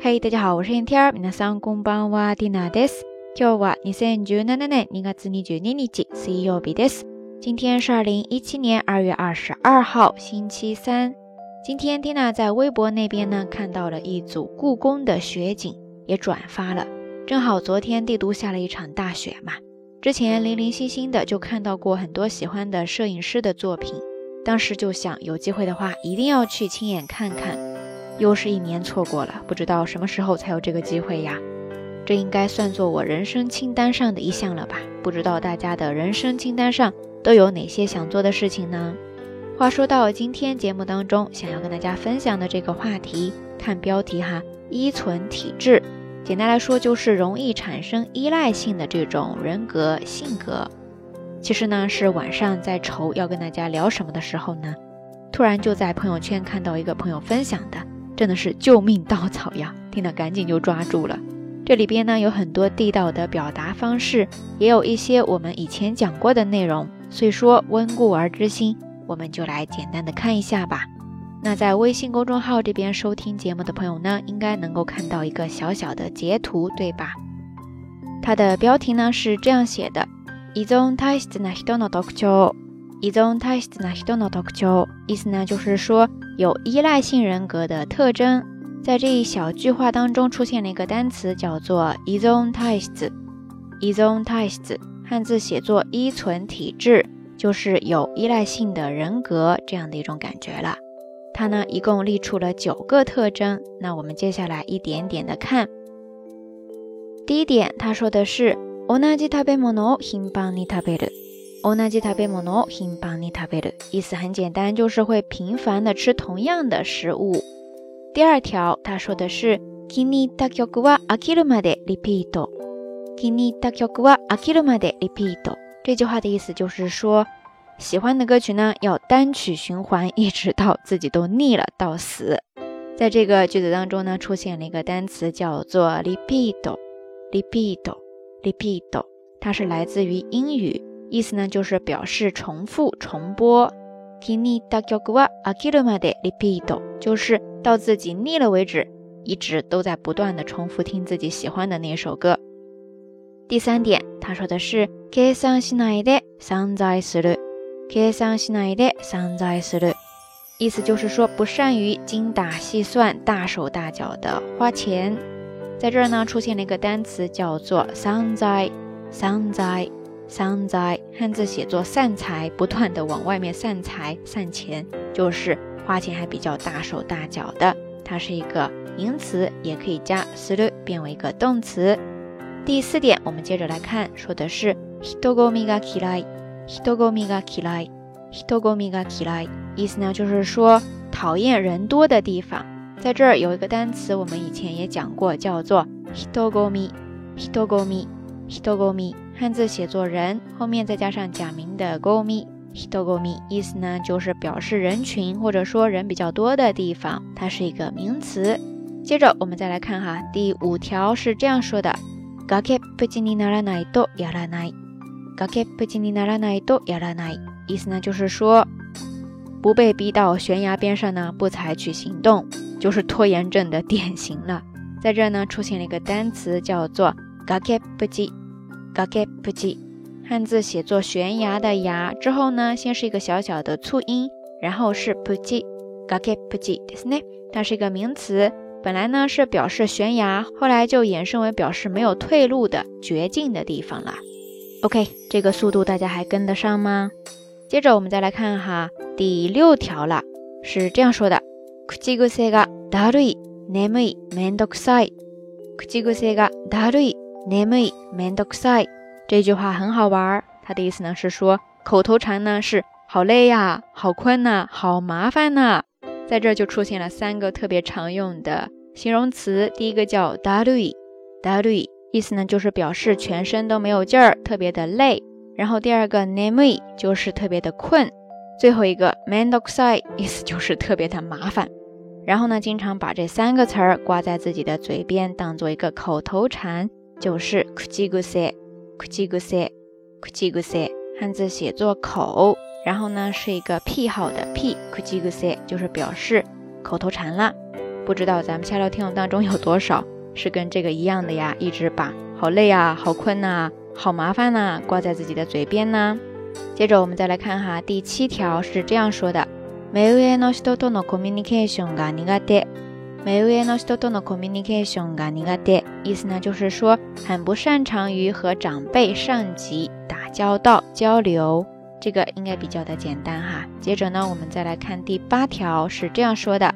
嘿，大家好，我是天天。皆さんこんばんは、ディナです。今日は二千十七年二月二十二日、水曜日です。今天是二零一七年二月二十二号，星期三。今天缇娜在微博那边呢看到了一组故宫的雪景，也转发了。正好昨天帝都下了一场大雪嘛，之前零零星星的就看到过很多喜欢的摄影师的作品，当时就想有机会的话一定要去亲眼看看。 又是一年错过了，不知道什么时候才有这个机会呀？这应该算作我人生清单上的一项了吧？不知道大家的人生清单上都有哪些想做的事情呢？话说到今天节目当中，想要跟大家分享的这个话题，看标题哈，依存体质，简单来说就是容易产生依赖性的这种人格性格。其实呢，是晚上在愁要跟大家聊什么的时候呢，突然就在朋友圈看到一个朋友分享的。真的是救命稻草呀！听了赶紧就抓住了。这里边呢有很多地道的表达方式，也有一些我们以前讲过的内容，所以说温故而知新，我们就来简单的看一下吧。那在微信公众号这边收听节目的朋友呢，应该能够看到一个小小的截图，对吧？它的标题呢是这样写的：依存体質な人の特徴。依存体質な人の特徴，意思呢就是说。 有依赖性人格的特征，在这一小句话当中出现了一个单词，叫做依存体质。依存体质，汉字写作依存体质，就是有依赖性的人格这样的一种感觉了。它呢一共列出了九个特征，那我们接下来一点点的看。第一点，他说的是同じ食べ物を頻繁に食べる。 同じ食べ物を頻繁に食べる，意思很简单，就是会频繁的吃同样的食物。第二条，他说的是気に入った曲は飽きるまでリピート。気に入った曲は飽きるまでリピート。这句话的意思就是说，喜欢的歌曲呢要单曲循环，一直到自己都腻了到死。在这个句子当中呢，出现了一个单词叫做 repeat，repeat，repeat，它是来自于英语。 意思呢，就是表示重复、重播。kini da kyoku wa akiru made repeat，就是到自己腻了为止，一直都在不断的重复听自己喜欢的那首歌。第三点，他说的是計算しないで散財する。計算しないで散財する，意思就是说不善于精打细算、大手大脚的花钱。在这儿呢，出现了一个单词叫做散財，散財。 散财，汉字写作散财，不断的往外面散财、散钱，就是花钱还比较大手大脚的。它是一个名词，也可以加する变为一个动词。第四点，我们接着来看，说的是人混みが嫌い。人混みが嫌い。人混みが嫌い。意思呢，就是说讨厌人多的地方。在这儿有一个单词，我们以前也讲过，叫做人混み。人混み。人混み。 汉字写作人，后面再加上假名的 gomi，hitogomi，意思呢就是表示人群或者说人比较多的地方，它是一个名词。接着我们再来看哈，第五条是这样说的：gake puji ni naranai do yaranai，gake puji ni naranai do yaranai，意思呢就是说不被逼到悬崖边上呢不采取行动，就是拖延症的典型了。在这呢出现了一个单词叫做 gake puji。崖不吉，汉字写作悬崖的崖，之后呢，先是一个小小的促音，然后是不吉，崖不吉，对不对？它是一个名词，本来呢是表示悬崖，后来就衍生为表示没有退路的绝境的地方了。OK，这个速度大家还跟得上吗？接着我们再来看哈，第六条了，是这样说的：口癖がだるい、眠い、めんどくさい。口癖がだるい。name mandokusai 这句话很好玩，它的意思呢是说口头禅呢是好累呀，好困呐，好麻烦呐。在这就出现了三个特别常用的形容词，第一个叫 darui，darui 意思呢就是表示全身都没有劲儿，特别的累。然后第二个 name 就是特别的困，最后一个 mandokusai 意思就是特别的麻烦。然后呢，经常把这三个词儿挂在自己的嘴边，当做一个口头禅。就是口癖，口癖，口癖，汉字写作口，然后呢是一个癖好的癖，口癖就是表示口头禅啦。 不知道咱们下聊听众当中有多少是跟这个一样的呀？一直把好累啊、好困呐、好麻烦呐挂在自己的嘴边呢？接着我们再来看哈，第七条是这样说的：目上の人とのコミュニケーションが苦手。 目上の人とのコミュニケーションが苦手，意思呢就是说很不擅長於和長輩、上級打交道、交流。这个应该比较的简单哈。接着呢，我们再来看第八条，是这样说的：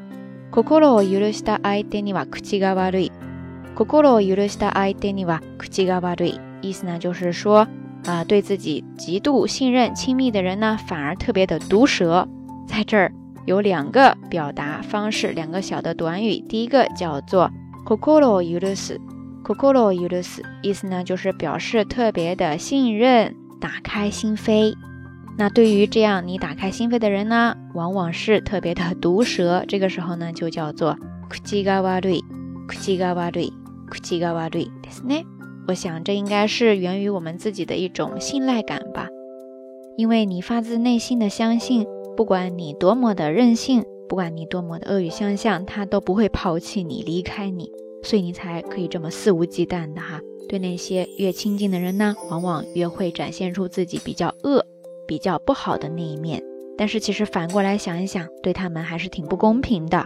心を許した相手には口が悪い。心を許した相手には口が悪い，意思呢就是说。啊，对自己极度信任、亲密的人呢，反而特别的毒舌。在这儿 有两个表达方式，两个小的短语。第一个叫做 “kokoro yurus”，kokoro yurus，意思呢就是表示特别的信任，打开心扉。那对于这样你打开心扉的人呢，往往是特别的毒舌。这个时候呢，就叫做 “kuchigawarui”，kuchigawarui，kuchigawarui，ですね。我想，这应该是源于我们自己的一种信赖感吧。因为你发自内心的相信， 不管你多么的任性，不管你多么的恶语相向，他都不会抛弃你、离开你，所以你才可以这么肆无忌惮的哈。对那些越亲近的人呢，往往越会展现出自己比较恶、比较不好的那一面。但是其实反过来想一想，对他们还是挺不公平的。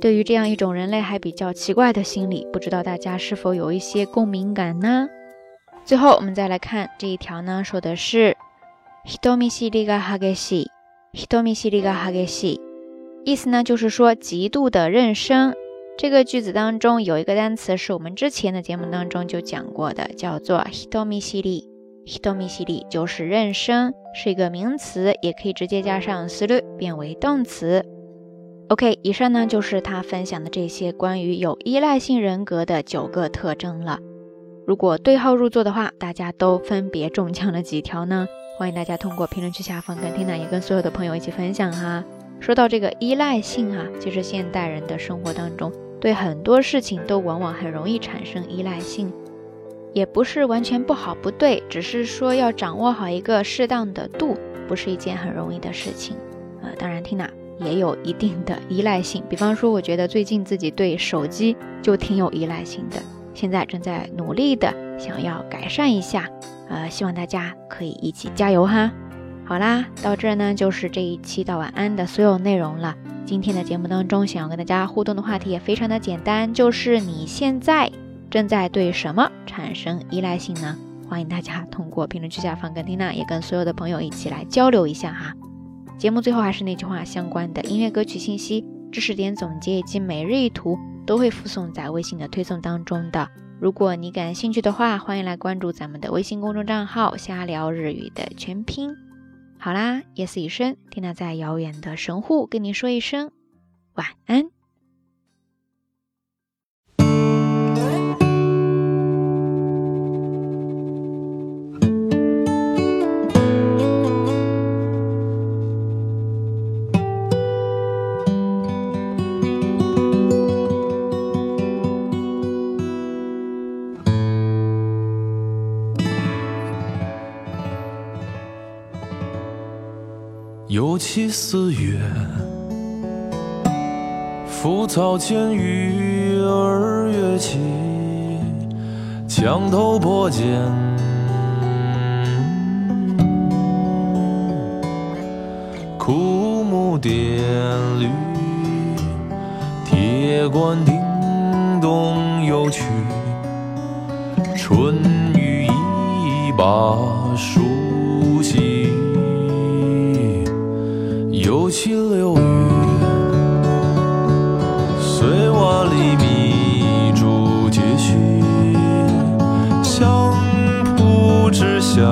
对于这样一种人类还比较奇怪的心理，不知道大家是否有一些共鸣感呢？最后，我们再来看这一条呢，说的是 “hitomi shiri ga hageshi”，“hitomi shiri ga hageshi”，意思呢就是说极度的认生。这个句子当中有一个单词是我们之前的节目当中就讲过的，叫做 “hitomi shiri”，“hitomi shiri” 就是认生，是一个名词，也可以直接加上 “suru” 变为动词。OK，以上呢就是他分享的这些关于有依赖性人格的九个特征了。如果对号入座的话，大家都分别中枪了几条呢？欢迎大家通过评论区下方跟缇娜也跟所有的朋友一起分享哈。说到这个依赖性啊，其实现代人的生活当中，对很多事情都往往很容易产生依赖性，也不是完全不好不对，只是说要掌握好一个适当的度，不是一件很容易的事情。呃，当然，缇娜。也有一定的依赖性，比方说，我觉得最近自己对手机就挺有依赖性的，现在正在努力的想要改善一下，呃，希望大家可以一起加油哈。好啦，到这呢就是这一期到晚安的所有内容了。今天的节目当中，想要跟大家互动的话题也非常的简单，就是你现在正在对什么产生依赖性呢？欢迎大家通过评论区下方跟缇娜也跟所有的朋友一起来交流一下哈。节目最后还是那句话，相关的音乐歌曲信息、知识点总结以及每日一图都会附送在微信的推送当中的。如果你感兴趣的话，欢迎来关注咱们的微信公众账号“瞎聊日语”的全拼。好啦，夜色已深，蒂娜在遥远的神户跟您说一声晚安。又起四月，浮草间鱼儿跃起，墙头破茧，枯木点绿，铁罐叮咚又去，春雨一把梳有七六月，碎瓦里密竹节序，相扑之下，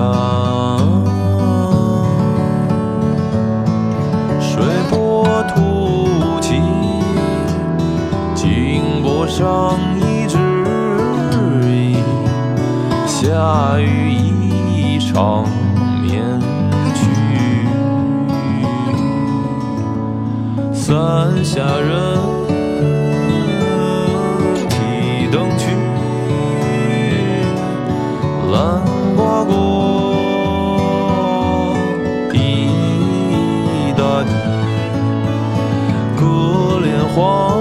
佳人提灯去兰花共一大地可怜花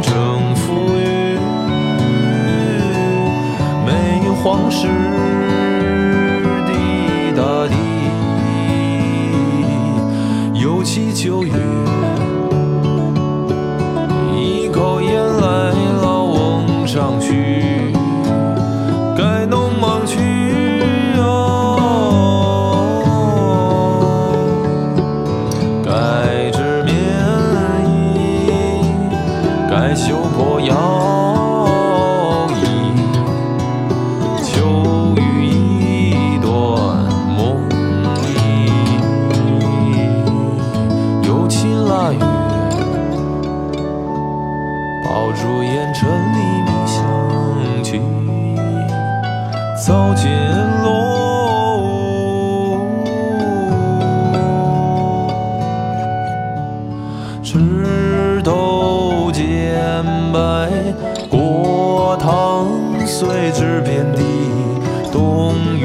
整浮云没有黄石不期九月一口烟来了翁上去。石头渐白，果糖随之遍地。冬。